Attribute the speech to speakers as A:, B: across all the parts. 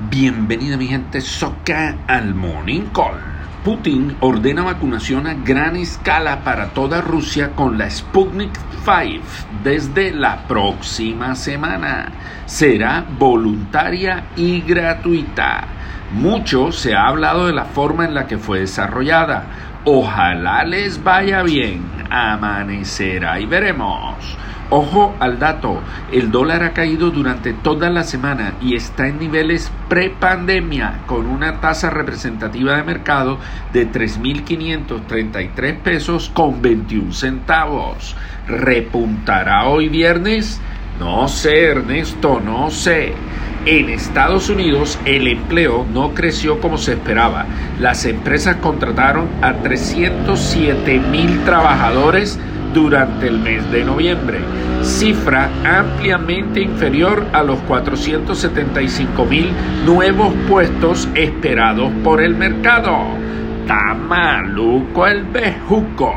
A: Bienvenida mi gente soca al Morning Call. Putin ordena vacunación a gran escala para toda Rusia con la Sputnik 5 desde la próxima semana. Será voluntaria y gratuita. Mucho se ha hablado de la forma en la que fue desarrollada. Ojalá les vaya bien. Amanecerá y veremos. Ojo al dato, el dólar ha caído durante toda la semana y está en niveles prepandemia con una tasa representativa de mercado de 3.533 pesos con 21 centavos. ¿Repuntará hoy viernes? No sé, Ernesto, no sé. En Estados Unidos el empleo no creció como se esperaba. Las empresas contrataron a 307 mil trabajadores durante el mes de noviembre, cifra ampliamente inferior a los 475 mil nuevos puestos esperados por el mercado. Está maluco el bejuco.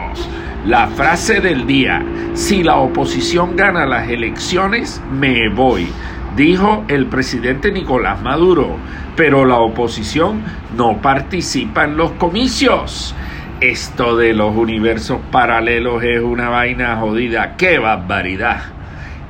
A: La frase del día, si la oposición gana las elecciones, me voy, dijo el presidente Nicolás Maduro, pero la oposición no participa en los comicios. Esto de los universos paralelos es una vaina jodida. ¡Qué barbaridad!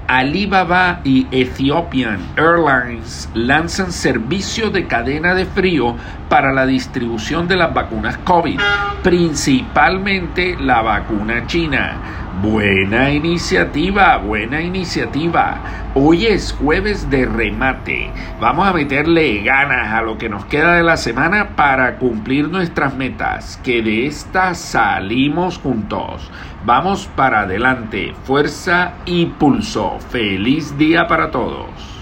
A: Alibaba y Ethiopian Airlines lanzan servicio de cadena de frío para la distribución de las vacunas COVID, principalmente la vacuna china. Buena iniciativa, buena iniciativa. Hoy es jueves de remate. Vamos a meterle ganas a lo que nos queda de la semana para cumplir nuestras metas. Que de esta salimos juntos. Vamos para adelante. Fuerza y pulso. Feliz día para todos.